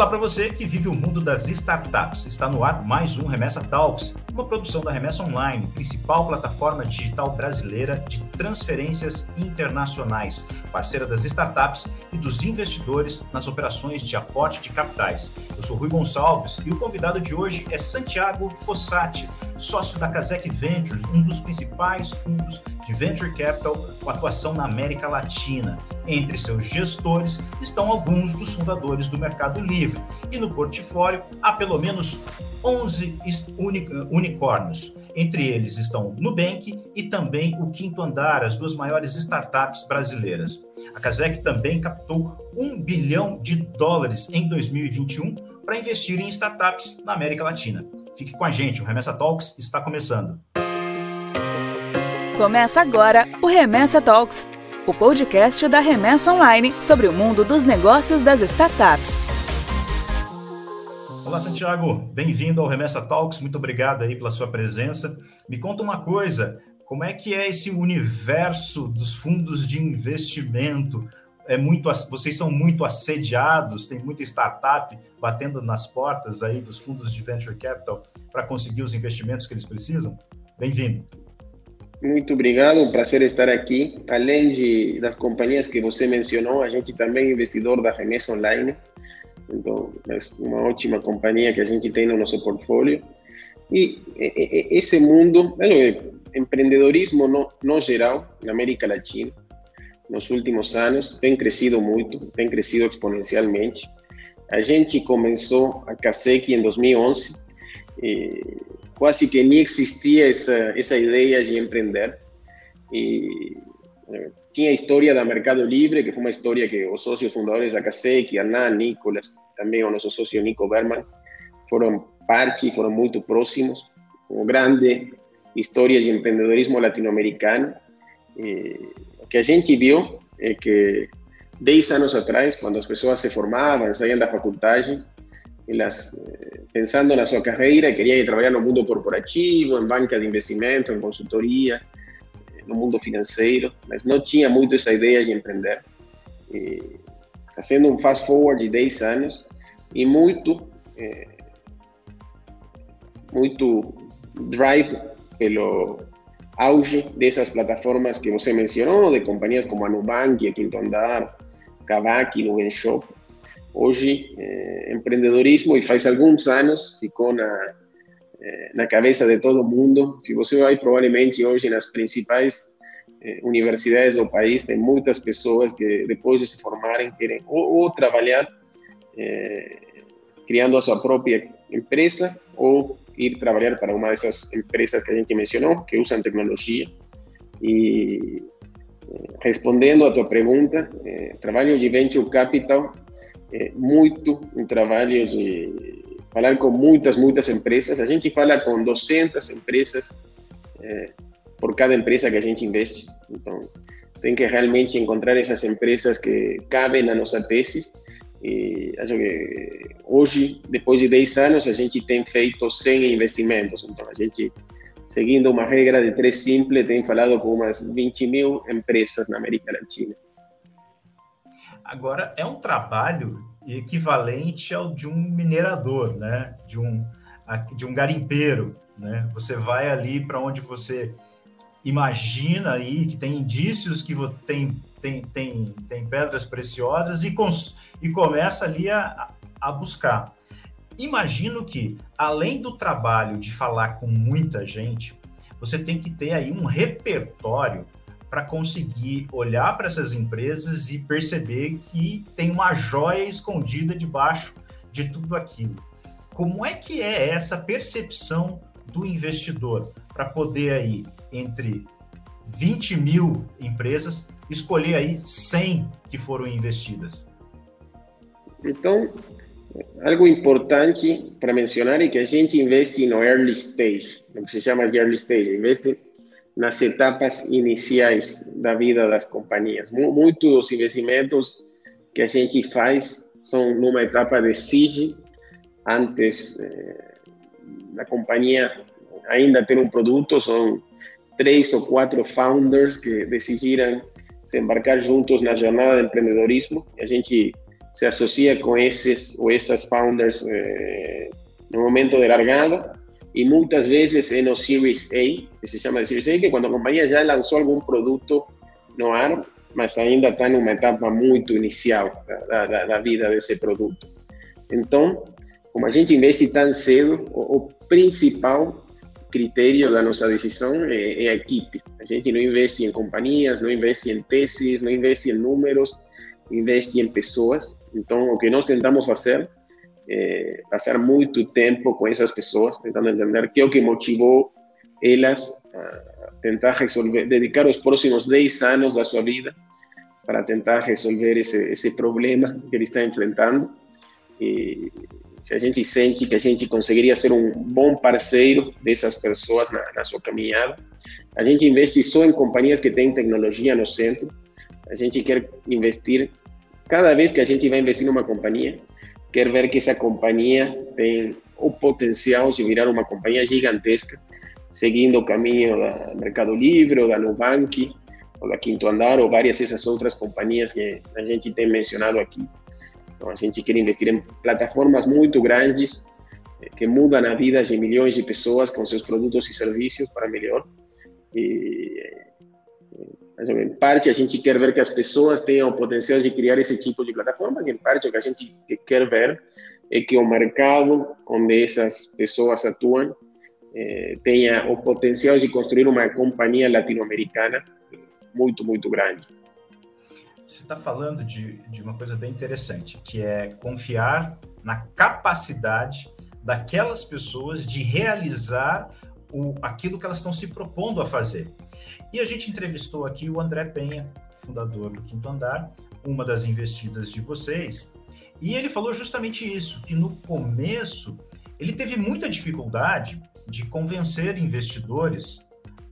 Olá para você que vive o mundo das startups. Está no ar mais um Remessa Talks, uma produção da Remessa Online, principal plataforma digital brasileira de transferências internacionais, parceira das startups e dos investidores nas operações de aporte de capitais. Eu sou Rui Gonçalves e o convidado de hoje é Santiago Fossati, sócio da Casec Ventures, um dos principais fundos de venture capital com atuação na América Latina. Entre seus gestores estão alguns dos fundadores do Mercado Livre e no portfólio há pelo menos 11 unicórnios. Entre eles estão Nubank e também o Quinto Andar, as duas maiores startups brasileiras. A Casec também captou 1 bilhão de dólares em 2021 para investir em startups na América Latina. Fique com a gente, o Remessa Talks está começando. Começa agora o Remessa Talks, o podcast da Remessa Online sobre o mundo dos negócios das startups. Olá, Santiago. Bem-vindo ao Remessa Talks. Muito obrigado aí pela sua presença. Me conta uma coisa, como é que é esse universo dos fundos de investimento? É muito, vocês são muito assediados, tem muita startup batendo nas portas aí dos fundos de venture capital para conseguir os investimentos que eles precisam? Bem-vindo. Muito obrigado, um prazer estar aqui. Além de, das companhias que você mencionou, a gente também é investidor da Remessa Online. Então, é uma ótima companhia que a gente tem no nosso portfólio. E, esse mundo, é, empreendedorismo no, no geral, na América Latina, nos últimos anos, tem crescido muito, tem crescido exponencialmente. A gente começou a Kaseki em 2011, e quase que nem existia essa, essa ideia de empreender. E eh, tinha a história da Mercado Livre, que foi uma história que os sócios fundadores da Kasek, Hernan, Nicolas, também o nosso sócio Nico Berman, foram parte, foram muito próximos. Uma grande história de empreendedorismo latino-americano. o que a gente viu é que 10 anos atrás, quando as pessoas se formavam, saíam da faculdade, elas, eh, pensando na sua carreira, queria ir trabalhar no mundo corporativo, em banca de investimento, em consultoria, eh, no mundo financeiro, mas não tinha muito essa ideia de empreender. E, fazendo um fast forward de 10 anos e muito, é, muito drive pelo auge dessas plataformas que você mencionou, de companhias como a Nubank, a Quinto Andar, Kavak, Nubank Shop, hoje eh, empreendedorismo e faz alguns anos ficou na eh, de todo mundo. Se você vai provavelmente hoje nas principais eh, universidades do país, tem muitas pessoas que depois de se formarem querem ou, ou trabalhar eh, criando a sua própria empresa ou ir trabalhar para uma dessas empresas que a gente mencionou, que usam tecnologia. E eh, respondendo a tua pergunta, eh, de venture capital é, muito um trabalho de falar com muitas, muitas empresas. A gente fala com 200 empresas é, por cada empresa que a gente investe. Então, tem que realmente encontrar essas empresas que cabem na nossa tese. E hoje, depois de 10 anos, a gente tem feito 100 investimentos. Então, a gente, seguindo uma regra de três simples, tem falado com umas 20 mil empresas na América Latina. Agora, é um trabalho equivalente ao de um minerador, né? De um, de um garimpeiro, né? Você vai ali para onde você imagina aí que tem indícios que tem, tem, tem, tem pedras preciosas e, cons, e começa ali a, a buscar. Imagino que, além do trabalho de falar com muita gente, você tem que ter aí um repertório para conseguir olhar para essas empresas e perceber que tem uma joia escondida debaixo de tudo aquilo. Como é que é essa percepção do investidor para poder aí, entre 20 mil empresas, escolher aí 100 que foram investidas? Então, algo importante para mencionar é que a gente investe no early stage, o que se chama early stage, investe nas etapas iniciais da vida das companhias. Muitos dos investimentos que a gente faz são numa etapa de siege, antes eh, da companhia ainda ter um produto, são três ou quatro founders que decidiram se embarcar juntos na jornada de empreendedorismo. A gente se associa com esses ou essas founders eh, no momento de largada e muitas vezes é no Series A, que se chama de Series A, que quando a companhia já lançou algum produto no ar, mas ainda está numa etapa muito inicial da, da, da, vida desse produto. Então, como a gente investe tão cedo, o, o principal critério da nossa decisão é, é, a equipe. A gente não investe em companhias, não investe em teses, não investe em números, investe em pessoas. Então, o que nós tentamos fazer é passar muito tempo com essas pessoas, tentando entender que é o que motivou elas a tentar resolver, dedicar os próximos 10 anos da sua vida para tentar resolver esse, esse problema que ele está enfrentando. E se a gente sente que a gente conseguiria ser um bom parceiro dessas pessoas na, na sua caminhada, a gente investe só em companhias que têm tecnologia no centro. A gente quer investir, cada vez que a gente vai investir numa companhia, quer ver que essa companhia tem o potencial de virar uma companhia gigantesca, seguindo o caminho da Mercado Livre, ou da Nubank, ou da Quinto Andar, ou várias dessas outras companhias que a gente tem mencionado aqui. Então, a gente quer investir em plataformas muito grandes, eh, que mudam a vida de milhões de pessoas com seus produtos e serviços para melhor. E, em parte, a gente quer ver que as pessoas tenham o potencial de criar esse tipo de plataformas, e em parte, o que a gente quer ver é que o mercado onde essas pessoas atuam eh, tenha o potencial de construir uma companhia latino-americana muito, muito grande você está falando de, de uma coisa bem interessante, que é confiar na capacidade daquelas pessoas de realizar o, aquilo que elas estão se propondo a fazer. E a gente entrevistou aqui o André Penha, fundador do Quinto Andar, uma das investidas de vocês, e ele falou justamente isso, que no começo ele teve muita dificuldade de convencer investidores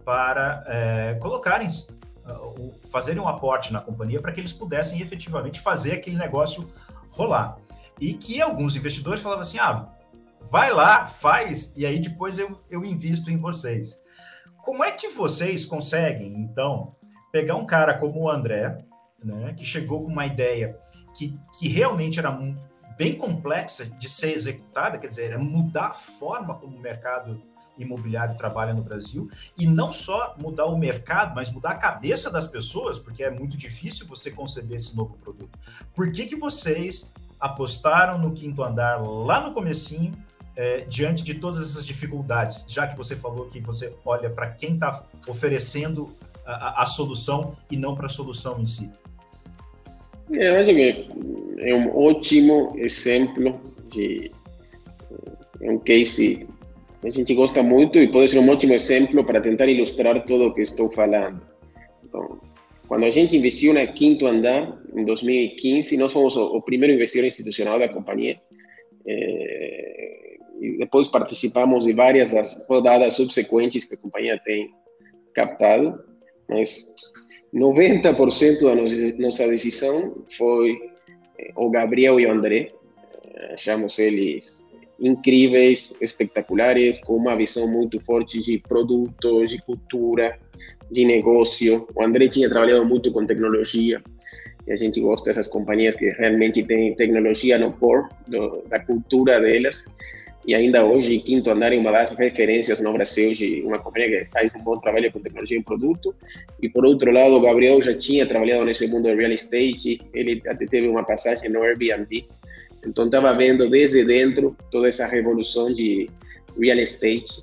para é, colocarem fazerem um aporte na companhia para que eles pudessem efetivamente fazer aquele negócio rolar. E que alguns investidores falavam assim: ah, vai lá, faz, e aí depois eu, eu invisto em vocês. Como é que vocês conseguem, então, pegar um cara como o André, né, que chegou com uma ideia que, que realmente era bem complexa de ser executada, quer dizer, era mudar a forma como o mercado imobiliário trabalha no Brasil e não só mudar o mercado, mas mudar a cabeça das pessoas, porque é muito difícil você conceber esse novo produto. Por que, que vocês apostaram no quinto andar lá no comecinho, é, diante de todas essas dificuldades, já que você falou que você olha para quem está oferecendo a, a, solução e não para a solução em si? Eu acho que é um ótimo exemplo de é um case a gente gosta muito e pode ser um ótimo exemplo para tentar ilustrar tudo o que estou falando. Então, quando a gente investiu na Quinto Andar, em 2015, nós fomos o, primeiro investidor institucional da companhia. E depois participamos de várias das rodadas subsequentes que a companhia tem captado, mas 90% da nossa decisão foi eh, o Gabriel e o André, achamos eles incríveis, espetaculares, com uma visão muito forte de produtos, de cultura, de negócio. O André tinha trabalhado muito com tecnologia e a gente gosta dessas companhias que realmente têm tecnologia no core do, da cultura delas. E ainda hoje, Quinto Andar é uma das referências no Brasil de uma companhia que faz um bom trabalho com tecnologia em produto. E por outro lado, o Gabriel já tinha trabalhado nesse mundo do real estate, ele até teve uma passagem no Airbnb então, estava vendo desde dentro toda essa revolução de real estate.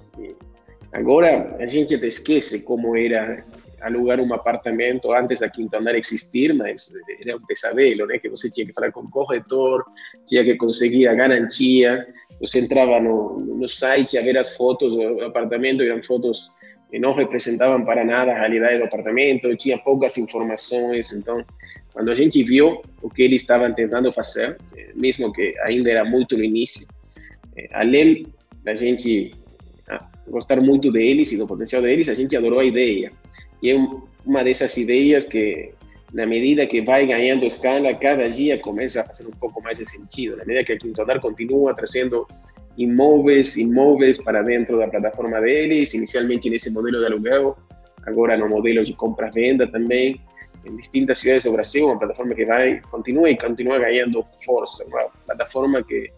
Agora, a gente esquece como era alugar um apartamento antes da Quinta Andar existir, mas era um pesadelo, né? Que você tinha que falar com o corretor, tinha que conseguir a garantia. Você entrava no, no site a ver as fotos do apartamento, eram fotos que não representavam para nada a realidade do apartamento, tinha poucas informações, então quando a gente viu o que eles estavam tentando fazer, mesmo que ainda era muito no início, eh, além da gente ah, gostar muito deles e do potencial deles, a gente adorou a ideia. E é uma dessas ideias que, na medida que vai ganhando escala, cada dia começa a fazer um pouco mais de sentido. Na medida que a Quinto Andar continua trazendo imóveis, imóveis para dentro da plataforma deles, inicialmente nesse modelo de aluguel, agora no modelo de compra-venda também. Em distintas cidades do Brasil, uma plataforma que vai, continua e continua ganhando força, uma plataforma que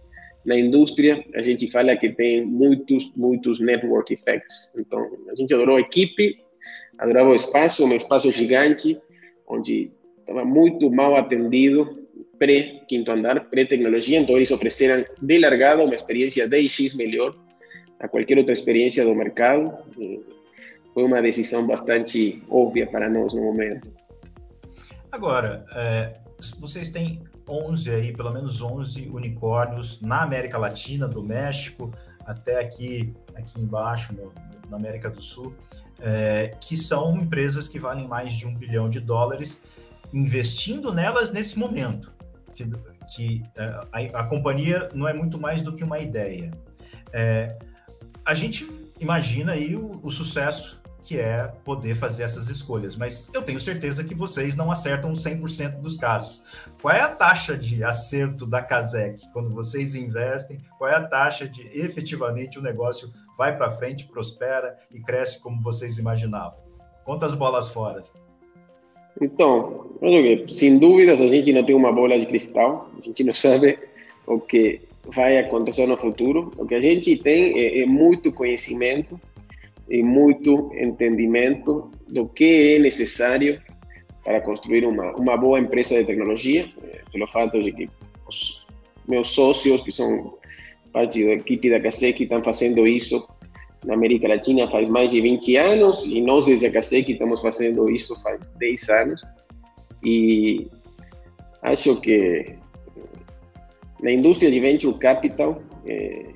na indústria a gente fala que tem muitos, muitos network effects. Então, a gente adorou a equipe, adorava o espaço, um espaço gigante, onde estava muito mal atendido, pré-quinto andar, pré-tecnologia, então eles ofereceram de largada uma experiência 10x melhor a qualquer outra experiência do mercado. Foi uma decisão bastante óbvia para nós no momento. Agora, é, vocês têm 11 aí, pelo menos 11 unicórnios na América Latina, do México até aqui, aqui embaixo, no, na América do Sul, é, que são empresas que valem mais de um bilhão de dólares, investindo nelas nesse momento. Que, que é, a, a, companhia não é muito mais do que uma ideia. É, a gente imagina aí o, o sucesso que é poder fazer essas escolhas. Mas eu tenho certeza que vocês não acertam 100% dos casos. Qual é a taxa de acerto da Casec quando vocês investem? Qual é a taxa de efetivamente o negócio vai para frente, prospera e cresce como vocês imaginavam? Quantas bolas fora? Então, sem dúvidas, a gente não tem uma bola de cristal, a gente não sabe o que vai acontecer no futuro. O que a gente tem é, é muito conhecimento e muito entendimento do que é necessário para construir uma, uma boa empresa de tecnologia, eh, pelo fato de que os meus sócios, que são parte da equipe da CASEC, estão fazendo isso na América Latina faz mais de 20 anos e nós, desde a CASEC, estamos fazendo isso faz 10 anos. E acho que na indústria de venture capital, eh,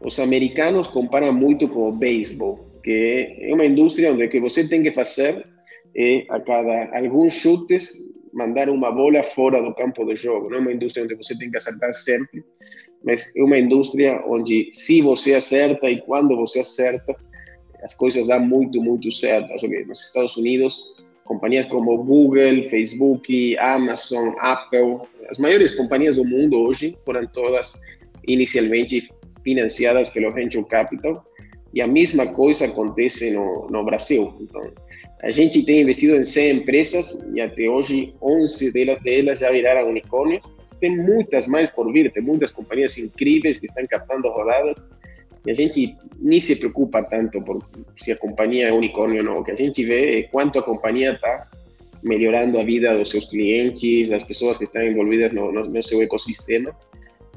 os americanos comparam muito com o beisebol que é uma indústria onde o que você tem que fazer é, a cada alguns chutes, mandar uma bola fora do campo de jogo. Não é uma indústria onde você tem que acertar sempre, mas é uma indústria onde se você acerta e quando você acerta, as coisas dão muito, muito certo. Nos Estados Unidos, companhias como Google, Facebook, Amazon, Apple, as maiores companhias do mundo hoje foram todas inicialmente financiadas pelo Venture Capital, e a mesma coisa acontece no, no Brasil. Então, a gente tem investido em 100 empresas e até hoje 11 delas, delas já viraram unicórnios. Tem muitas mais por vir, tem muitas companhias incríveis que estão captando rodadas e a gente nem se preocupa tanto por se a companhia é unicórnio ou não. O que a gente vê é quanto a companhia está melhorando a vida dos seus clientes, das pessoas que estão envolvidas no, no, no seu ecossistema.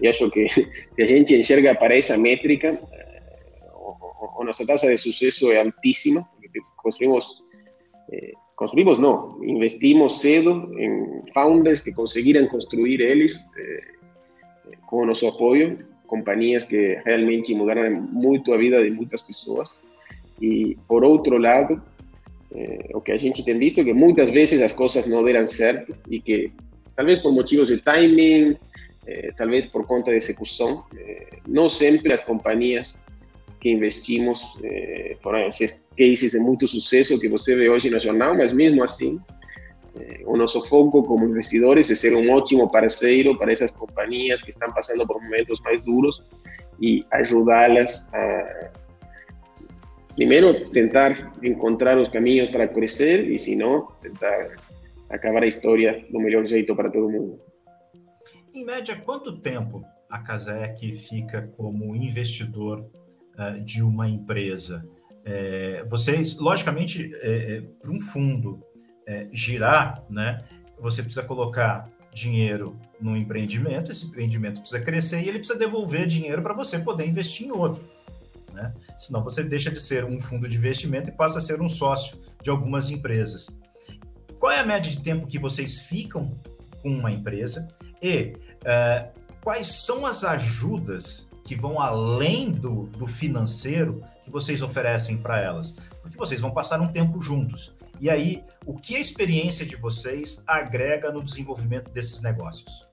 E acho que se a gente enxerga para essa métrica, o, nuestra tasa de suceso es altísima, construimos, eh, construimos no, investimos cedo en founders que consiguieran construir ellos eh, con nuestro apoyo, compañías que realmente mudaron mucho la vida de muchas personas. Y por otro lado, eh, o que a gente tem visto que muchas veces las cosas no deram certo y que tal vez por motivos de timing, eh, tal vez por conta de ejecución, eh, no siempre las compañías que investimos eh, foram esses cases de muito sucesso que você vê hoje no jornal, mas mesmo assim, eh, o nosso foco como investidores é ser um ótimo parceiro para essas companhias que estão passando por momentos mais duros e ajudá-las a, primeiro, tentar encontrar os caminhos para crescer e, se não, tentar acabar a história do melhor jeito para todo mundo. Em média, quanto tempo a Casec fica como investidor uh, de uma empresa. É, vocês, logicamente, é, para um fundo girar, né, você precisa colocar dinheiro no empreendimento, esse empreendimento precisa crescer e ele precisa devolver dinheiro para você poder investir em outro. Né? Senão você deixa de ser um fundo de investimento e passa a ser um sócio de algumas empresas. Qual é a média de tempo que vocês ficam com uma empresa e uh, quais são as ajudas que vão além do, do financeiro que vocês oferecem para elas? Porque vocês vão passar um tempo juntos. E aí, o que a experiência de vocês agrega no desenvolvimento desses negócios?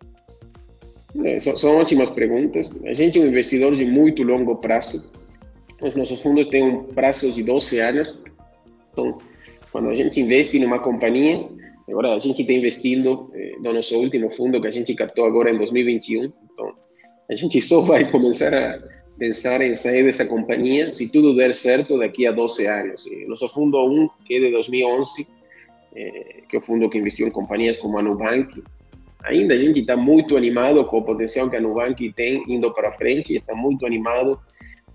É, são ótimas perguntas. A gente é um investidor de muito longo prazo. Os nossos fundos têm um prazo de 12 anos. Então, quando a gente investe em uma companhia, agora a gente está investindo eh, no nosso último fundo que a gente captou agora em 2021. A gente só vai começar a pensar em sair dessa companhia se tudo der certo daqui a 12 anos. Nosso fundo 1, que é de 2011, é, que é o fundo que investiu em companhias como a Nubank. Ainda a gente está muito animado com o potencial que a Nubank tem indo para frente e está muito animado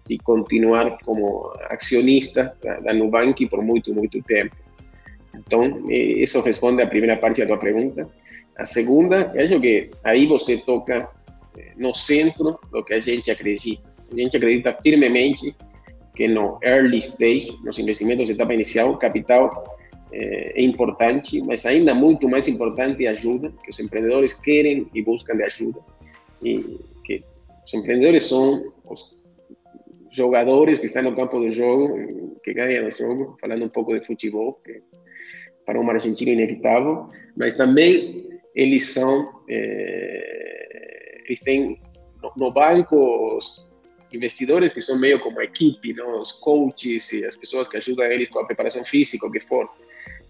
de continuar como acionista da Nubank por muito, muito tempo. Então, isso responde à primeira parte da tua pergunta. A segunda, eu acho que aí você toca no centro do que a gente acredita. A gente acredita firmemente que no early stage, nos investimentos de etapa inicial, capital é importante, mas ainda muito mais importante a ajuda, que os empreendedores querem e buscam de ajuda. E que os empreendedores são os jogadores que estão no campo do jogo, que ganham o jogo, falando um pouco de futebol, que para um argentino inevitável, mas também eles são, é, eles têm no, no banco investidores que são meio como a equipe, os coaches e as pessoas que ajudam eles com a preparação física, o que for.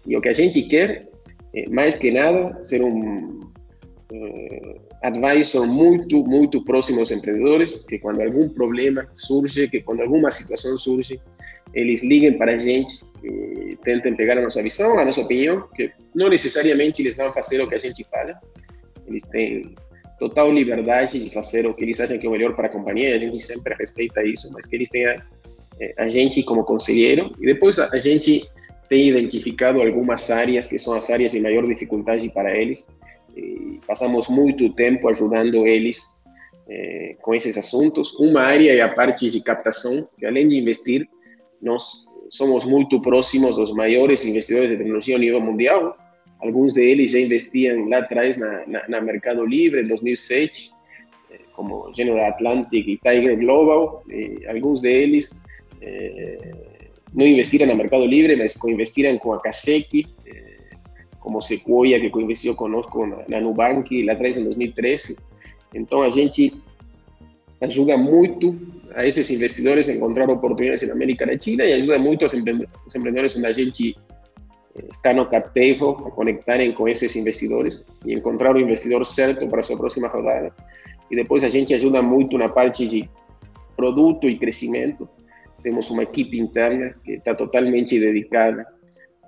E o que a gente quer, é, mais que nada, ser um uh, advisor muito, muito próximo aos empreendedores, que quando algum problema surge, que quando alguma situação surge, eles liguem para a gente e tentem pegar a nossa visão, a nossa opinião, que não necessariamente eles vão fazer o que a gente fala, eles têm total liberdade de fazer o que eles acham que é melhor para a companhia, a gente sempre respeita isso, mas que eles tenham eh, a gente como conselheiro, e depois a gente tem identificado algumas áreas que são as áreas de maior dificuldade para eles, e passamos muito tempo ajudando eles eh, com esses assuntos. Uma área é a parte de captação, que além de investir, nós somos muito próximos dos maiores investidores de tecnologia a nível mundial. Alguns deles já investiam lá atrás na, na, na Mercado Livre, em 2007, eh, como General Atlantic e Tiger Global. E alguns deles eh, não investiram na Mercado Livre, mas co-investiram com a Kaseki, eh, como Sequoia, que co-investiu conosco na, na Nubank lá atrás, em 2013. Então, a gente ajuda muito a esses investidores a encontrar oportunidades na América Latina e ajuda muito os empreendedores onde a gente eh, está no captejo a conectarem com esses investidores e encontrar o investidor certo para a sua próxima rodada. E depois a gente ajuda muito na parte de produto e crescimento. Temos uma equipe interna que está totalmente dedicada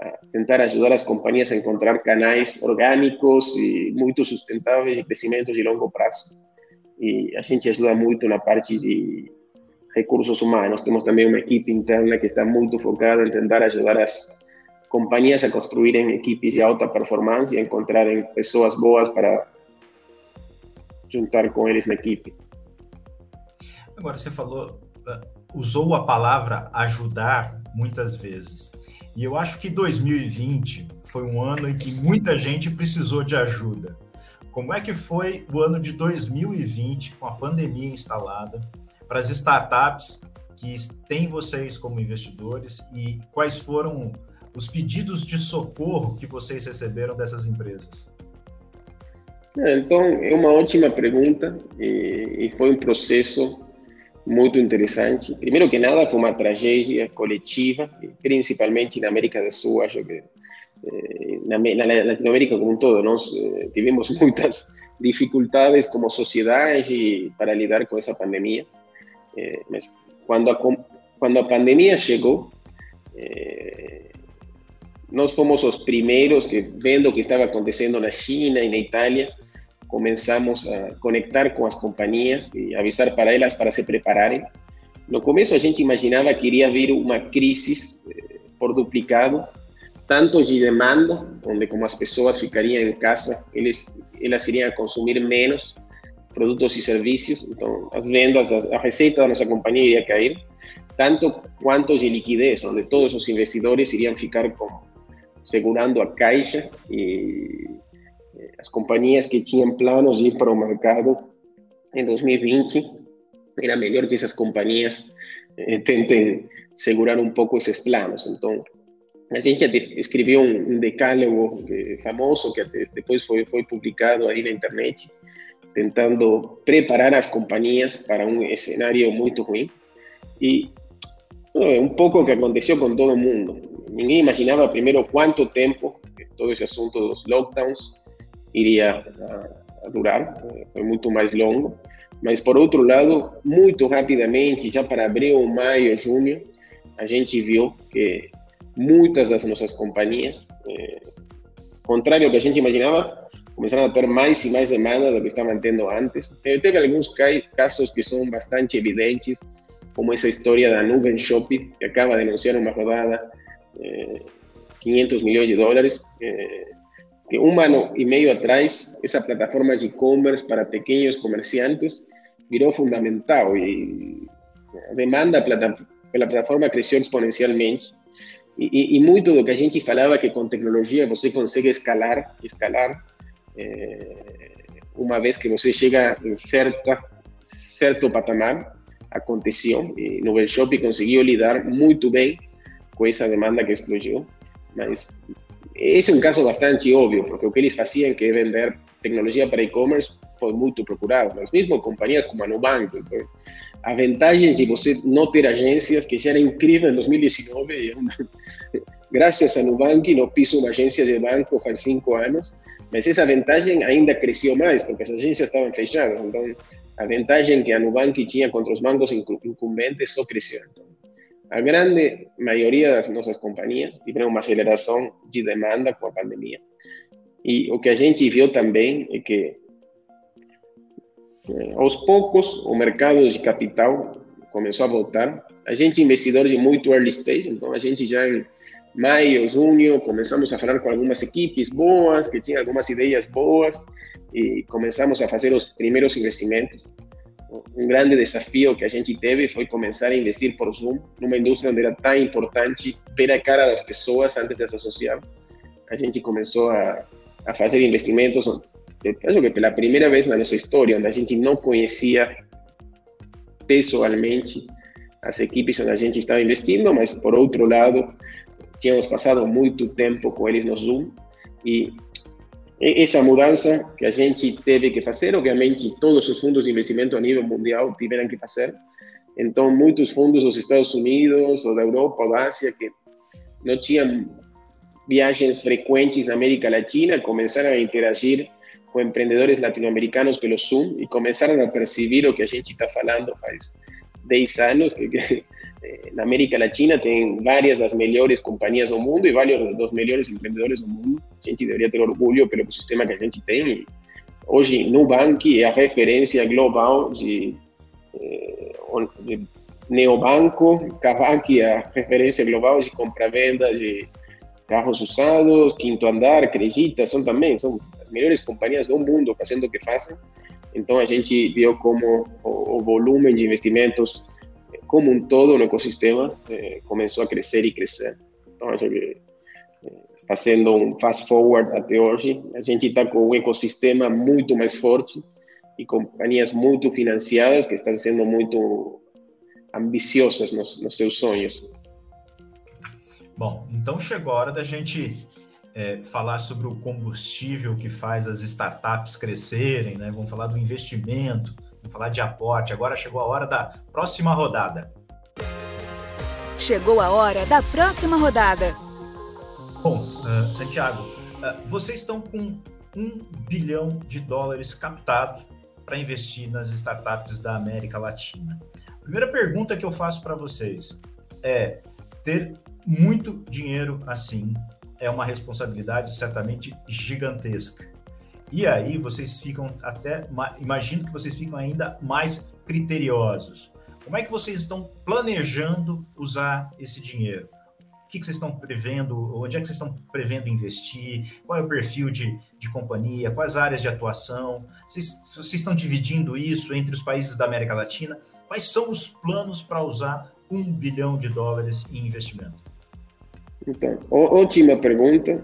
a tentar ajudar as companhias a encontrar canais orgânicos e muito sustentáveis de crescimento de longo prazo e a gente ajuda muito na parte de recursos humanos. Temos também uma equipe interna que está muito focada em tentar ajudar as companhias a construírem equipes de alta performance e a encontrarem pessoas boas para juntar com eles na equipe. Agora, você falou, eh, usou a palavra ajudar muitas vezes. E eu acho que 2020 foi um ano em que muita gente precisou de ajuda. Como é que foi o ano de 2020 com a pandemia instalada para as startups que têm vocês como investidores e quais foram os pedidos de socorro que vocês receberam dessas empresas? É, então, é uma ótima pergunta e, e foi um processo muito interessante. Primeiro que nada, foi uma tragédia coletiva, principalmente na América do Sul, acho que na, na Latinoamérica como un todo, nós eh, tivemos muitas dificuldades como sociedade para lidar com essa pandemia. Eh, mas quando a, quando a pandemia chegou, eh, nós fomos os primeiros que, vendo o que estava acontecendo na China e na Itália, começamos a conectar com as companhias e avisar para elas para se prepararem. No começo a gente imaginava que iria vir uma crise eh, por duplicado, tanto de demanda, onde como as pessoas ficariam em casa, eles, elas iriam consumir menos produtos e serviços, então as vendas, a, receita da nossa companhia iria cair, tanto quanto de liquidez, onde todos os investidores iriam ficar com, segurando a caixa e eh, as companhias que tinham planos de ir para o mercado em 2020, era melhor que essas companhias eh, tentem segurar um pouco esses planos. Então, a gente escreveu um, decálogo famoso que depois foi, foi publicado aí na internet, tentando preparar as companhias para um cenário muito ruim. E um pouco o que aconteceu com todo mundo. Ninguém imaginava primeiro quanto tempo todo esse assunto dos lockdowns iria a, a durar, foi muito mais longo. Mas, por outro lado, muito rapidamente, já para abril, maio, junho, a gente viu que muitas das nossas companhias, é, contrário ao que a gente imaginava, começaram a ter mais e mais demanda do que estavam tendo antes. Teve alguns casos que são bastante evidentes, como essa história da Nuvem Shopping, que acaba de anunciar uma rodada eh, 500 milhões de dólares. Eh, que um ano e meio atrás, essa plataforma de e-commerce para pequenos comerciantes virou fundamental e a demanda pela plataforma cresceu exponencialmente. E, e, muito do que a gente falava que com tecnologia você consegue escalar, escalar, uma vez que você chega em certa, certo patamar, aconteceu. E no Shop conseguiu lidar muito bem com essa demanda que explodiu. Mas esse é um caso bastante óbvio, porque o que eles faziam, que vender tecnologia para e-commerce, foi muito procurado. Mas mesmo companhias como a Nubank, então, a vantagem de você não agências, que já era incrível em 2019, graças a Nubank, não piso uma agência de banco faz cinco anos, mas essa vantagem ainda cresceu mais, porque as agências estavam fechadas. A vantagem que a Nubank tinha contra os bancos incumbentes só cresceu. Então, a grande maioria das nossas companhias tiveram uma aceleração de demanda com a pandemia. E o que a gente viu também é que, eh, aos poucos, o mercado de capital começou a voltar. A gente, investidor de muito early stage, então a gente já em maio, junho, começamos a falar com algumas equipes boas, que tinham algumas ideias boas, e começamos a fazer os primeiros investimentos. Um grande desafio que a gente teve foi começar a investir por Zoom, numa indústria onde era tão importante ver a cara das pessoas antes de se associar. A gente começou a, a fazer investimentos, penso que pela primeira vez na nossa história, onde a gente não conhecia pessoalmente as equipes onde a gente estava investindo, mas por outro lado, tínhamos passado muito tempo com eles no Zoom e essa mudança que a gente teve que fazer, obviamente todos os fundos de investimento a nível mundial tiveram que fazer. Então, muitos fundos dos Estados Unidos, ou da Europa, ou da Ásia, que não tinham viagens frequentes na América Latina, começaram a interagir com empreendedores latino-americanos pelo Zoom e começaram a perceber o que a gente está falando faz 10 anos, que, que na América Latina tem várias das melhores companhias do mundo e vários dos melhores empreendedores do mundo. A gente deveria ter orgulho pelo sistema que a gente tem. Hoje, Nubank é a referência global de, de neobanco, Kavak é a referência global de compra-venda de carros usados, Quinto Andar, Acredita, são também são as melhores companhias do mundo fazendo o que fazem. Então, a gente viu como o, o volume de investimentos como um todo no ecossistema eh, começou a crescer e crescer. Então, acho que eh, fazendo um fast forward até hoje, a gente está com um ecossistema muito mais forte e companhias muito financiadas que estão sendo muito ambiciosas nos, nos seus sonhos. Bom, então chegou a hora da gente é, falar sobre o combustível que faz as startups crescerem, né? Vamos falar do investimento, Vamos falar de aporte. Agora chegou a hora da próxima rodada. Chegou a hora da próxima rodada. Bom, uh, Santiago, uh, vocês estão com um bilhão de dólares captado para investir nas startups da América Latina. A primeira pergunta que eu faço para vocês é: ter muito dinheiro assim é uma responsabilidade certamente gigantesca. E aí vocês ficam até, imagino que vocês ficam ainda mais criteriosos. Como é que vocês estão planejando usar esse dinheiro? O que, que vocês estão prevendo? Onde é que vocês estão prevendo investir? Qual é o perfil de, de companhia? Quais áreas de atuação? Vocês, vocês estão dividindo isso entre os países da América Latina? Quais são os planos para usar um bilhão de dólares em investimento? Então, ótima pergunta.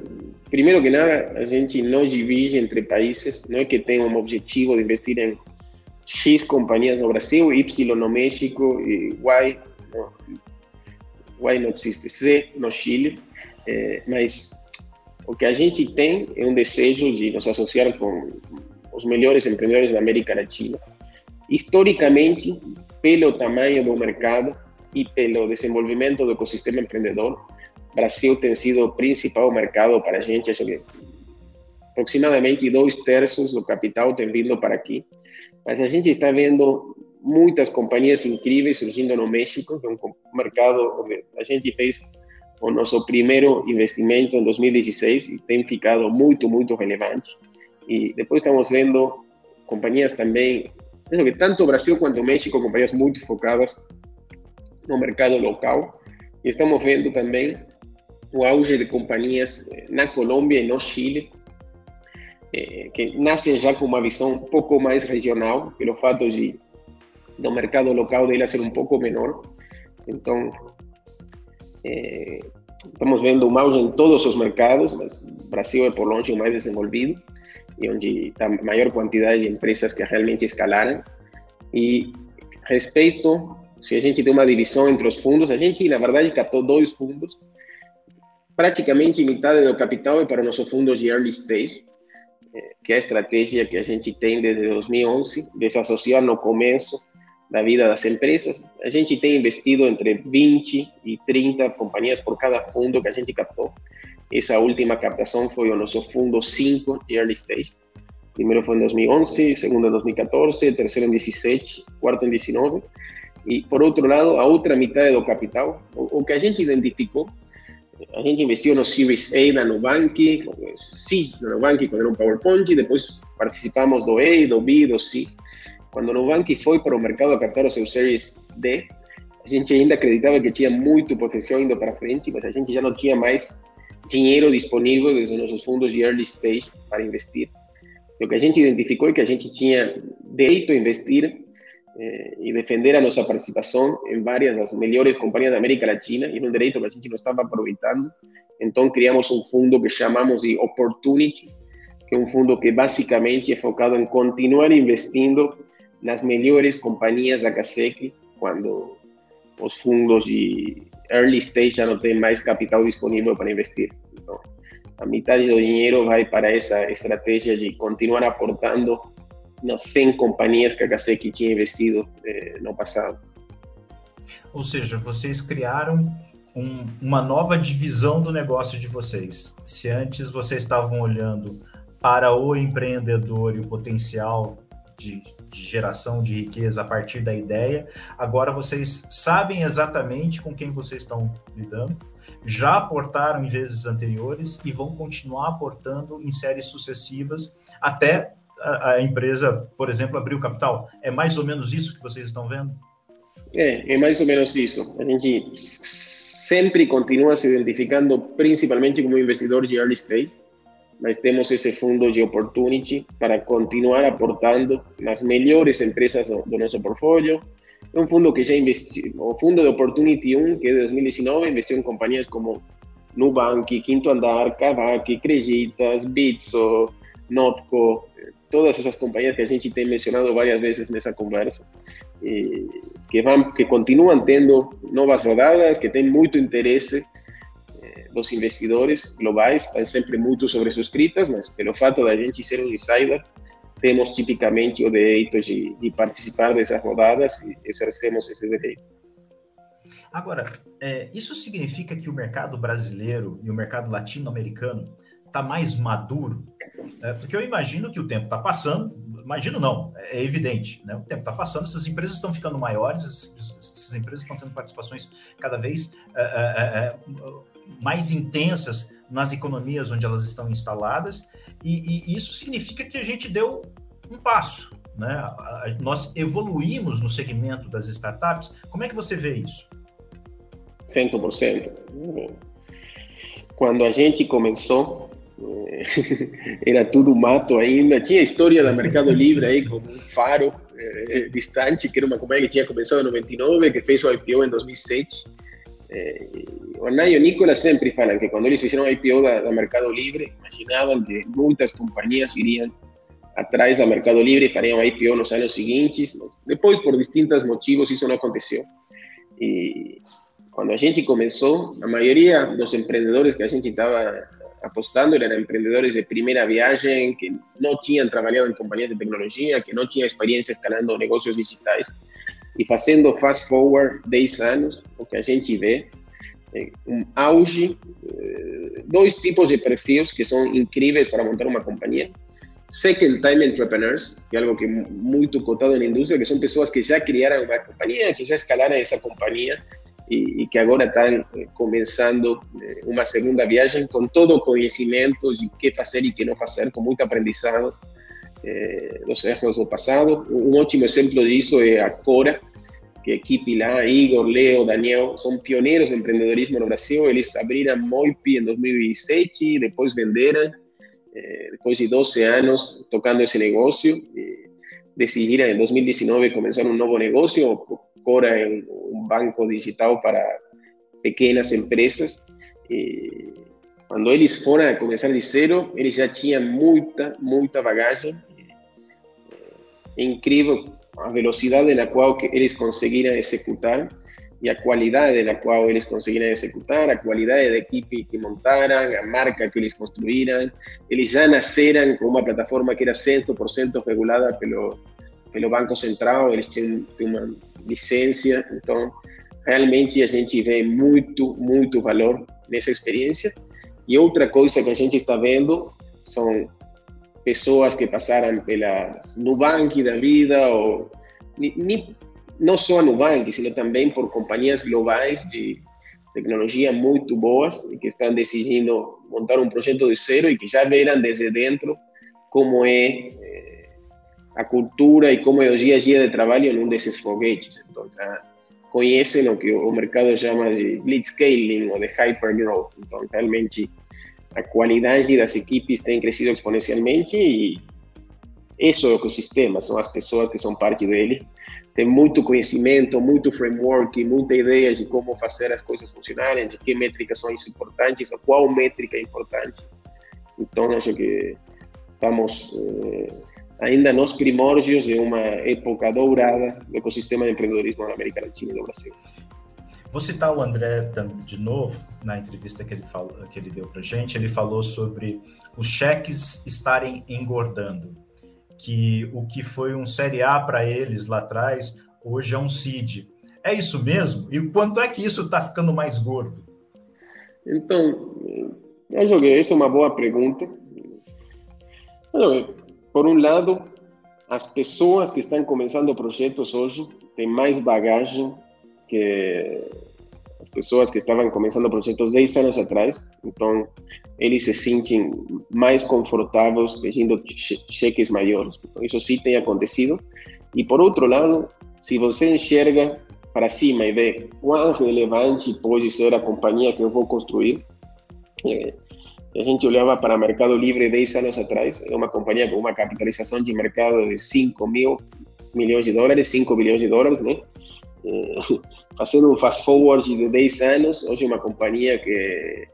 Primeiro que nada, a gente não divide entre países, não é que tenha um objetivo de investir em X companhias no Brasil, Y no México e Y, no, y não existe, Z no Chile, é, mas o que a gente tem é um desejo de nos associar com os melhores empreendedores da América Latina. Historicamente, pelo tamanho do mercado e pelo desenvolvimento do ecossistema empreendedor, Brasil tem sido o principal mercado para a gente, acho que aproximadamente dois terços do capital tem vindo para aqui, mas a gente está vendo muitas companhias incríveis surgindo no México, que é um mercado onde a gente fez o nosso primeiro investimento em 2016 e tem ficado muito, muito relevante. E depois estamos vendo companhias também, que tanto Brasil quanto México, companhias muito focadas no mercado local. E estamos vendo também o auge de companhias na Colômbia e no Chile, eh, que nascem já com uma visão um pouco mais regional, pelo fato de do mercado local dele ser um pouco menor. Então, eh, estamos vendo um auge em todos os mercados, mas o Brasil é por longe o mais desenvolvido e onde a maior quantidade de empresas que realmente escalaram. E respeito, se a gente tem uma divisão entre os fundos, a gente, na verdade, captou dois fundos, praticamente metade do capital é para nossos fundos de early stage, eh, que é a estratégia que a gente tem desde 2011, desassociar no começo da vida das empresas. A gente tem investido entre 20 e 30 companhias por cada fundo que a gente captou. Essa última captação foi o nosso fundo 5 de early stage. Primeiro foi em 2011, segundo em 2014, terceiro em 17, quarto em 19. E, por outro lado, a outra metade do capital, o, que a gente identificou a gente investiu no Series A da Nubank, C da Nubank, quando era um PowerPoint, depois participamos do E, do B, do C. Quando o Nubank foi para o mercado a captar o seu Series D, a gente ainda acreditava que tinha muito potencial indo para frente, mas a gente já não tinha mais dinheiro disponível desde nossos fundos de early stage para investir. O que a gente identificou é que a gente tinha direito a investir eh, e defender a nossa participação em várias das melhores companhias da América Latina, e um direito que a gente não estava aproveitando. Então, criamos um fundo que chamamos de Opportunity, que é um fundo que basicamente é focado em continuar investindo nas melhores companhias da CASEC quando os fundos de early stage já não têm mais capital disponível para investir. Então, a metade do dinheiro vai para essa estratégia de continuar aportando nas 100 companhias que a Gasec tinha investido eh, no passado. Ou seja, vocês criaram um, uma nova divisão do negócio de vocês. Se antes vocês estavam olhando para o empreendedor e o potencial de, de, geração de riqueza a partir da ideia, agora vocês sabem exatamente com quem vocês estão lidando, já aportaram em vezes anteriores e vão continuar aportando em séries sucessivas até a, a empresa, por exemplo, abrir o capital. É mais ou menos isso que vocês estão vendo? É, é mais ou menos isso. A gente sempre continua se identificando principalmente como investidor de early stage, mas temos esse fundo de opportunity para continuar aportando nas melhores empresas do, do nosso portfólio. É um fundo que já investiu, o fundo de Opportunity 1, que é de 2019, investiu em companhias como Nubank, Quinto Andar, Kavak, Creditas, Bitso, Notco, todas essas companhias que a gente tem mencionado várias vezes nessa conversa, que vão, que continuam tendo novas rodadas, que têm muito interesse eh, dos investidores globais, estão sempre muito sobrescritas, mas pelo fato da gente ser um insider, temos tipicamente o direito de, de participar dessas rodadas e exercemos esse direito. Agora, é, isso significa que o mercado brasileiro e o mercado latino-americano está mais maduro? É, porque eu imagino que o tempo está passando, imagino não, é evidente, né? O tempo está passando, essas empresas estão ficando maiores, essas empresas estão tendo participações cada vez é, é, é, mais intensas nas economias onde elas estão instaladas, e, e, isso significa que a gente deu um passo, né? Nós evoluímos no segmento das startups. Como é que você vê isso? 100%. Quando a gente começou, era tudo mato ainda. Tinha a história da Mercado Livre aí como um faro eh, distante, que era uma companhia que tinha começado em 99, que fez o IPO em 2007. Eh, o Arnay e o Nicolas sempre falam que quando eles fizeram o IPO da, da Mercado Livre, imaginavam que muitas companhias iriam atrás da Mercado Livre e fariam IPO nos anos seguintes. Depois, por distintos motivos, isso não aconteceu. E quando a gente começou, a maioria dos empreendedores que a gente estava apostando eran emprendedores de primera viagem, que no tinham trabalhado en compañías de tecnología, que no tinham experiencia escalando negocios digitais. E fazendo fast forward 10 anos, o que a gente vê é um auge, eh, dois tipos de perfis que são incríveis para montar uma companhia. Second time entrepreneurs, que é algo que é muito cotado na indústria, que são pessoas que já criaram uma companhia, que já escalaram essa companhia e, e que agora estão começando uma segunda viagem com todo o conhecimento de que fazer e que não fazer, com muito aprendizado eh, dos erros do passado. Um ótimo exemplo disso é a Cora, que a equipe lá, Igor, Leo, Daniel, são pioneiros do empreendedorismo no Brasil. Eles abriram Moip em 2007, depois venderam, eh, depois de 12 anos tocando esse negócio. decidiram em 2019 começar um novo negócio, Cora é um banco digital para pequenas empresas. quando eles foram começar de zero, eles já tinham muita, muita bagagem. É incrível a velocidade na qual eles conseguiram executar e a qualidade na qual eles conseguiram executar, a qualidade da equipe que montaram, a marca que eles construíram. Eles já nasceram com uma plataforma que era 100% regulada pelo, pelo Banco Central, eles tinham uma licença, então realmente a gente vê muito, muito valor nessa experiência. E outra coisa que a gente está vendo são pessoas que passaram pela Nubank da vida, ou ni, não só a Nubank, sino também por companhias globais de tecnologia muito boas e que estão decidindo montar um projeto de zero e que já viram desde dentro como é a cultura e como é o dia a dia de trabalho num desses foguetes. Então, já conhecem o que o mercado chama de blitzscaling ou de hypergrowth. Então, realmente, a qualidade das equipes tem crescido exponencialmente e é o ecossistema, são as pessoas que são parte dele. Tem muito conhecimento, muito framework, muita ideia de como fazer as coisas funcionarem, de que métricas são importantes, qual métrica é importante. Então, acho que estamos eh, ainda nos primórdios de uma época dourada do ecossistema de empreendedorismo na América Latina e no Brasil. Vou citar o André de novo, na entrevista que ele, falou, que ele deu para gente, ele falou sobre os cheques estarem engordando, que o que foi um Série A para eles lá atrás, hoje é um CID. É isso mesmo? E quanto é que isso está ficando mais gordo? Então, eu joguei, essa é uma boa pergunta. Por um lado, as pessoas que estão começando projetos hoje têm mais bagagem que as pessoas que estavam começando projetos 10 anos atrás, então eles se sentem mais confortáveis pedindo cheques maiores. Então, isso sim tem acontecido. E por outro lado, se você enxerga para cima e vê quão relevante pode ser a companhia que eu vou construir, é, a gente olhava para o Mercado Livre 10 anos atrás, é uma companhia com uma capitalização de mercado de 5 mil milhões de dólares, 5 bilhões de dólares, né? fazendo um fast forward de 10 anos, hoje é uma companhia que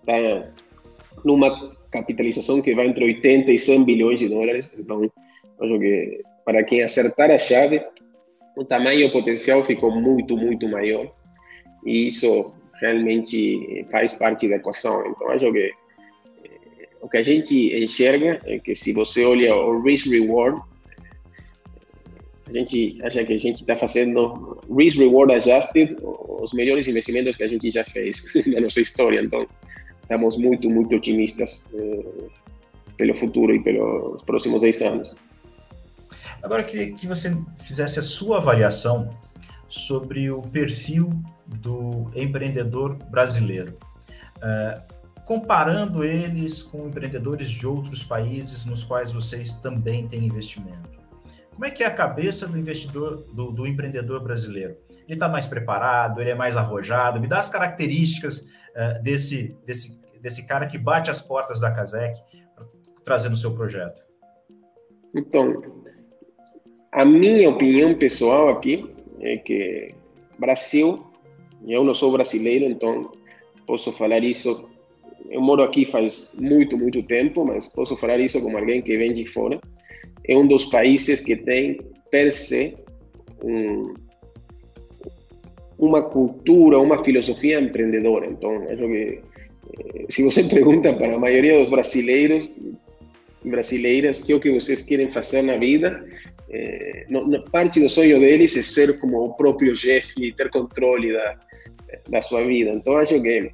está numa capitalização que vai entre 80 e 100 bilhões de dólares. Então, acho que para quem acertar a chave, o tamanho potencial ficou muito, muito maior. E isso realmente faz parte da equação. Então, acho que eh, o que a gente enxerga é que se você olha o risk-reward, a gente acha que a gente está fazendo risk reward adjusted, os melhores investimentos que a gente já fez na nossa história. Então, estamos muito, muito otimistas eh, pelo futuro e pelos próximos 10 anos. Agora, eu queria que você fizesse a sua avaliação sobre o perfil do empreendedor brasileiro. Uh, comparando eles com empreendedores de outros países nos quais vocês também têm investimento. Como é que é a cabeça do investidor, do, do empreendedor brasileiro? Ele está mais preparado, ele é mais arrojado? Me dá as características uh, desse, desse, desse cara que bate as portas da Casec trazendo o seu projeto. Então, a minha opinião pessoal aqui é que Brasil, eu não sou brasileiro, então posso falar isso. Eu moro aqui faz muito, muito tempo, mas posso falar isso como alguém que vem de fora é um dos países que tem, per se, um, uma cultura, uma filosofia empreendedora. Então, acho que eh, se você pergunta para a maioria dos brasileiros, brasileiras, que é o que vocês querem fazer na vida, eh, no, parte do sonho deles é ser como o próprio chefe, ter controle da, da sua vida. Então, acho que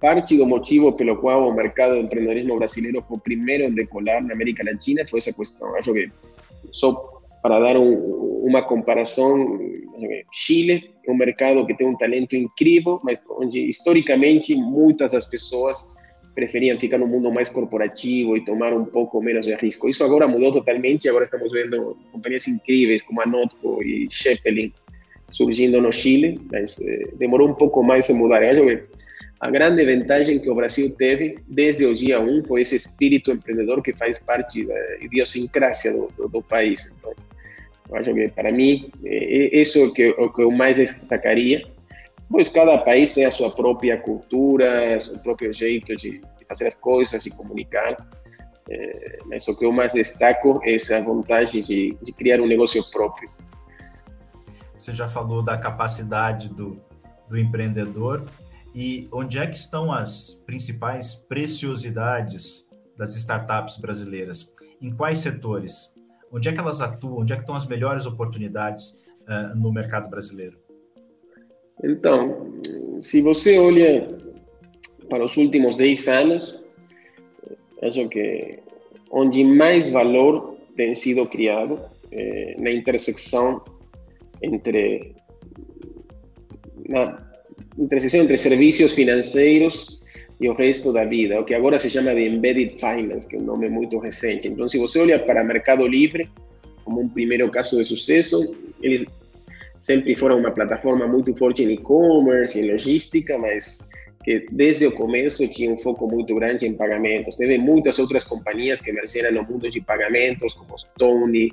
Parte do motivo pelo qual o mercado de empreendedorismo brasileiro foi o primeiro em decolar na América Latina foi essa questão. Acho que só para dar um, uma comparação, Chile é um mercado que tem um talento incrível, mas onde historicamente muitas das pessoas preferiam ficar no mundo mais corporativo e tomar um pouco menos de risco. Isso agora mudou totalmente, agora estamos vendo companhias incríveis como a Notco e Zeppelin surgindo no Chile, mas eh, demorou um pouco mais a mudar. Acho que a grande vantagem que o Brasil teve desde o dia 1 foi esse espírito empreendedor que faz parte da idiosincrasia do, do, do país. Então, acho que para mim, isso é o que, o que eu mais destacaria. Pois cada país tem a sua própria cultura, seu próprio jeito de, de fazer as coisas e comunicar. É, mas o que eu mais destaco é essa vontade de, de criar um negócio próprio. Você já falou da capacidade do, do empreendedor e onde é que estão as principais preciosidades das startups brasileiras? Em quais setores? Onde é que elas atuam? Onde é que estão as melhores oportunidades uh, no mercado brasileiro? Então, se você olha para os últimos 10 anos, acho que onde mais valor tem sido criado é na intersecção entre na intersecção entre serviços financeiros e o resto da vida, o que agora se chama de Embedded Finance, que é um nome muito recente. Então, se você olha para Mercado Livre, como um primeiro caso de sucesso, eles sempre foram uma plataforma muito forte em e-commerce, em logística, mas que desde o começo tinha um foco muito grande em pagamentos. Teve muitas outras companhias que emergeram no mundo de pagamentos, como Stone,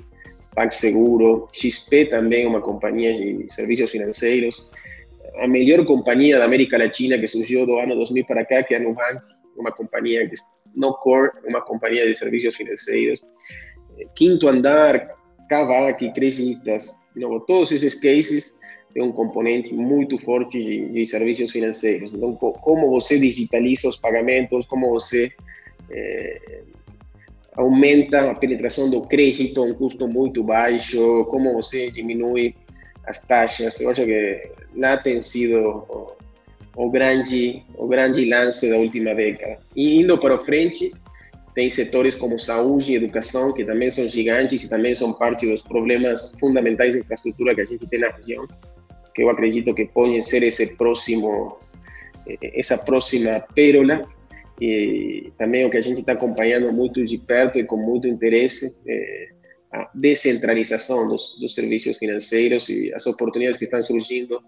PagSeguro, XP também, uma companhia de serviços financeiros a melhor companhia da América Latina que surgiu do ano 2000 para cá, que é a Nubank, uma companhia que no core, uma companhia de serviços financeiros. Quinto Andar, Kavak, Creditas, não, todos esses cases têm um componente muito forte de, de, serviços financeiros. Então, como você digitaliza os pagamentos, como você é, aumenta a penetração do crédito a um custo muito baixo, como você diminui as taxas. Eu acho que lá tem sido o, o, grande, o grande lance da última década. E indo para frente, tem setores como saúde e educação, que também são gigantes e também são parte dos problemas fundamentais de infraestrutura que a gente tem na região, que eu acredito que podem ser esse próximo, essa próxima pérola. E também o que a gente está acompanhando muito de perto e com muito interesse é a descentralização dos, dos serviços financeiros e as oportunidades que estão surgindo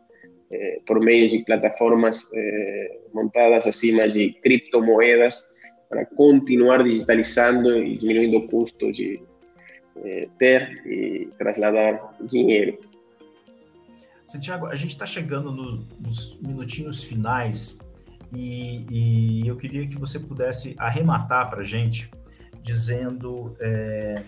eh, por meio de plataformas eh, montadas acima de criptomoedas para continuar digitalizando e diminuindo o custo de eh, ter e trasladar dinheiro. Santiago, a gente está chegando no, nos minutinhos finais e, e, eu queria que você pudesse arrematar para a gente dizendo é,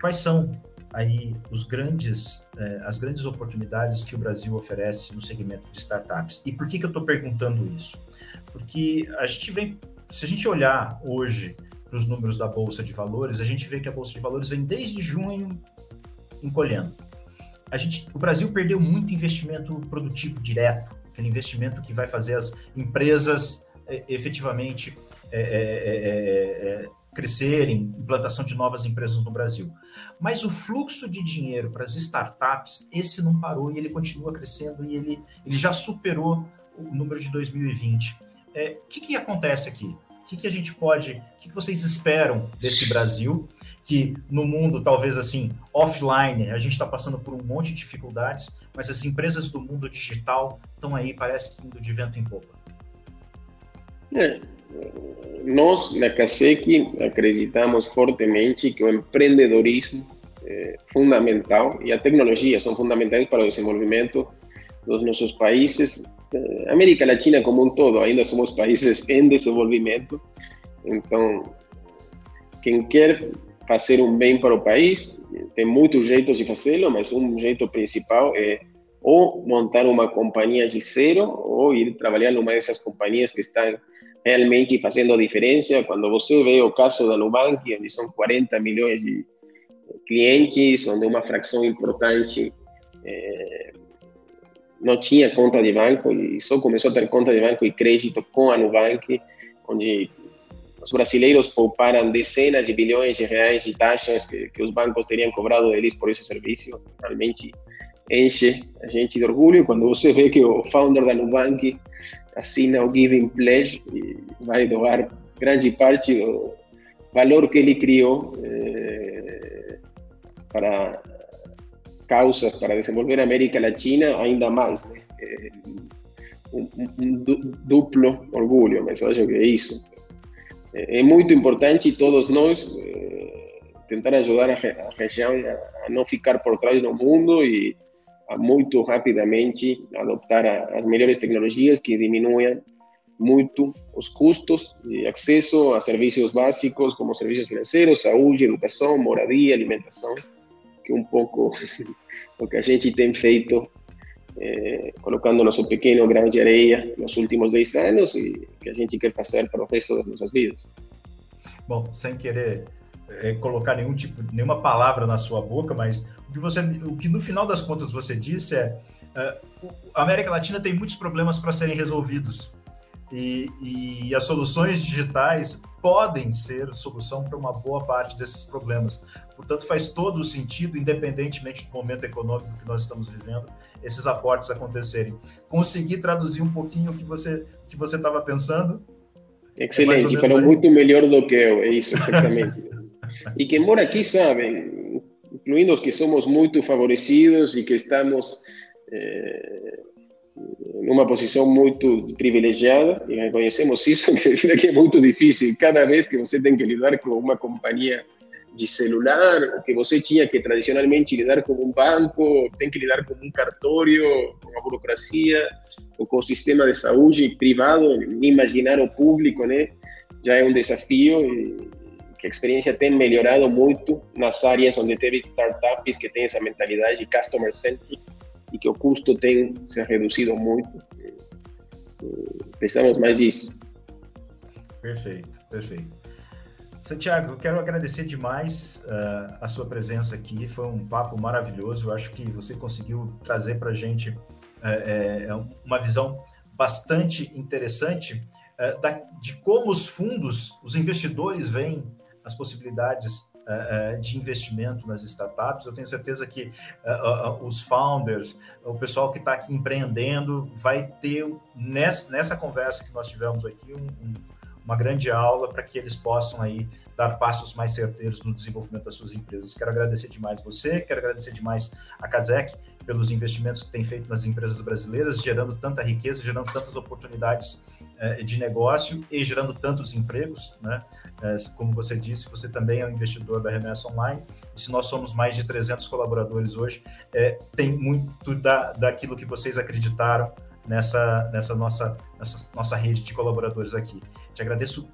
quais são aí os grandes, eh, as grandes oportunidades que o Brasil oferece no segmento de startups. E por que, que eu estou perguntando isso? Porque a gente vem, se a gente olhar hoje para os números da Bolsa de Valores, a gente vê que a Bolsa de Valores vem desde junho encolhendo. A gente, o Brasil perdeu muito investimento produtivo direto, aquele investimento que vai fazer as empresas eh, efetivamente eh, crescerem, implantação de novas empresas no Brasil. Mas o fluxo de dinheiro para as startups, esse não parou e ele continua crescendo e ele, ele já superou o número de 2020. O é, que, que acontece aqui? O que, que a gente pode, o que, que vocês esperam desse Brasil, que no mundo, talvez assim, offline, a gente está passando por um monte de dificuldades, mas as empresas do mundo digital estão aí, parece que indo de vento em popa. É, nós, na CASEC, acreditamos fortemente que o empreendedorismo é fundamental e a tecnologia são fundamentais para o desenvolvimento dos nossos países. Eh, América Latina como um todo, ainda somos países em desenvolvimento, então quem quer fazer um bem para o país tem muitos jeitos de fazê-lo, mas um jeito principal é ou montar uma companhia de zero ou ir trabalhar numa dessas companhias que estão realmente fazendo diferença. Quando você vê o caso da Nubank, onde são 40 milhões de clientes, onde uma fração importante é, não tinha conta de banco e só começou a ter conta de banco e crédito com a Nubank, onde os brasileiros pouparam dezenas de bilhões de reais de taxas que, que os bancos teriam cobrado deles por esse serviço. Realmente enche a gente de orgulho quando você vê que o founder da Nubank assina o Giving Pledge e vai doar grande parte do valor que ele criou eh, para causas para desenvolver a América Latina ainda mais. Né? Eh, um, um, duplo orgulho, mas acho que é isso. É, muito importante todos nós eh, tentar ajudar a, a região a, a, ficar por trás do mundo e a muito rapidamente adoptar as melhores tecnologias que diminuam muito os custos de acesso a serviços básicos como serviços financeiros, saúde, educação, moradia, alimentação, que é um pouco o que a gente tem feito eh, colocando nosso pequeno grão de areia nos últimos 10 anos e que a gente quer fazer para o resto das nossas vidas. Bom, sem querer é, colocar nenhum tipo, nenhuma palavra na sua boca, mas o que você, o que no final das contas você disse é, é a América Latina tem muitos problemas para serem resolvidos e, e as soluções digitais podem ser solução para uma boa parte desses problemas. Portanto, faz todo o sentido, independentemente do momento econômico que nós estamos vivendo, esses aportes acontecerem. Consegui traduzir um pouquinho o que você que você estava pensando? Excelente, falou muito melhor do que eu, é isso, exatamente. E quem mora aqui sabe, incluindo os que somos muito favorecidos e que estamos eh, numa posição muito privilegiada, e reconhecemos isso, que é muito difícil. Cada vez que você tem que lidar com uma companhia de celular, que você tinha que tradicionalmente lidar com um banco, tem que lidar com um cartório, com a burocracia, ou com o sistema de saúde privado, imaginar o público, né? Já é um desafio e que a experiência tem melhorado muito nas áreas onde teve startups que têm essa mentalidade customer centric e que o custo tem se reduzido muito. Precisamos mais disso. Perfeito, perfeito. Santiago, eu quero agradecer demais uh, a sua presença aqui. Foi um papo maravilhoso. Eu acho que você conseguiu trazer para a gente uh, uma visão bastante interessante uh, da, de como os fundos, os investidores veem as possibilidades uh, de investimento nas startups. Eu tenho certeza que uh, os founders, o pessoal que está aqui empreendendo, vai ter nessa, conversa que nós tivemos aqui um, uma grande aula para que eles possam aí dar passos mais certeiros no desenvolvimento das suas empresas. Quero agradecer demais você, quero agradecer demais a Kazek pelos investimentos que tem feito nas empresas brasileiras, gerando tanta riqueza, gerando tantas oportunidades eh, de negócio e gerando tantos empregos, né? Eh, como você disse, você também é um investidor da Remessa Online. E se nós somos mais de 300 colaboradores hoje, eh, tem muito da, daquilo que vocês acreditaram nessa, nessa, nossa, nessa nossa rede de colaboradores aqui. Te agradeço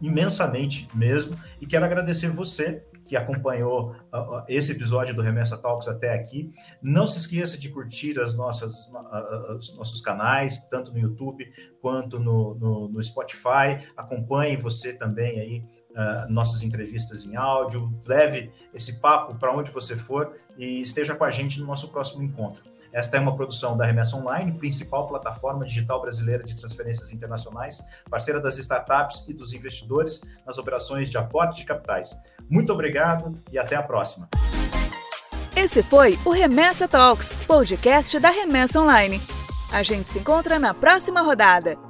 imensamente mesmo e quero agradecer você que acompanhou uh, esse episódio do Remessa Talks até aqui. Não se esqueça de curtir as nossas, uh, os nossos canais, tanto no YouTube quanto no, no, no Spotify. Acompanhe você também aí uh, nossas entrevistas em áudio. Leve esse papo para onde você for e esteja com a gente no nosso próximo encontro. Esta é uma produção da Remessa Online, principal plataforma digital brasileira de transferências internacionais, parceira das startups e dos investidores nas operações de aporte de capitais. Muito obrigado e até a próxima. Esse foi o Remessa Talks, podcast da Remessa Online. A gente se encontra na próxima rodada.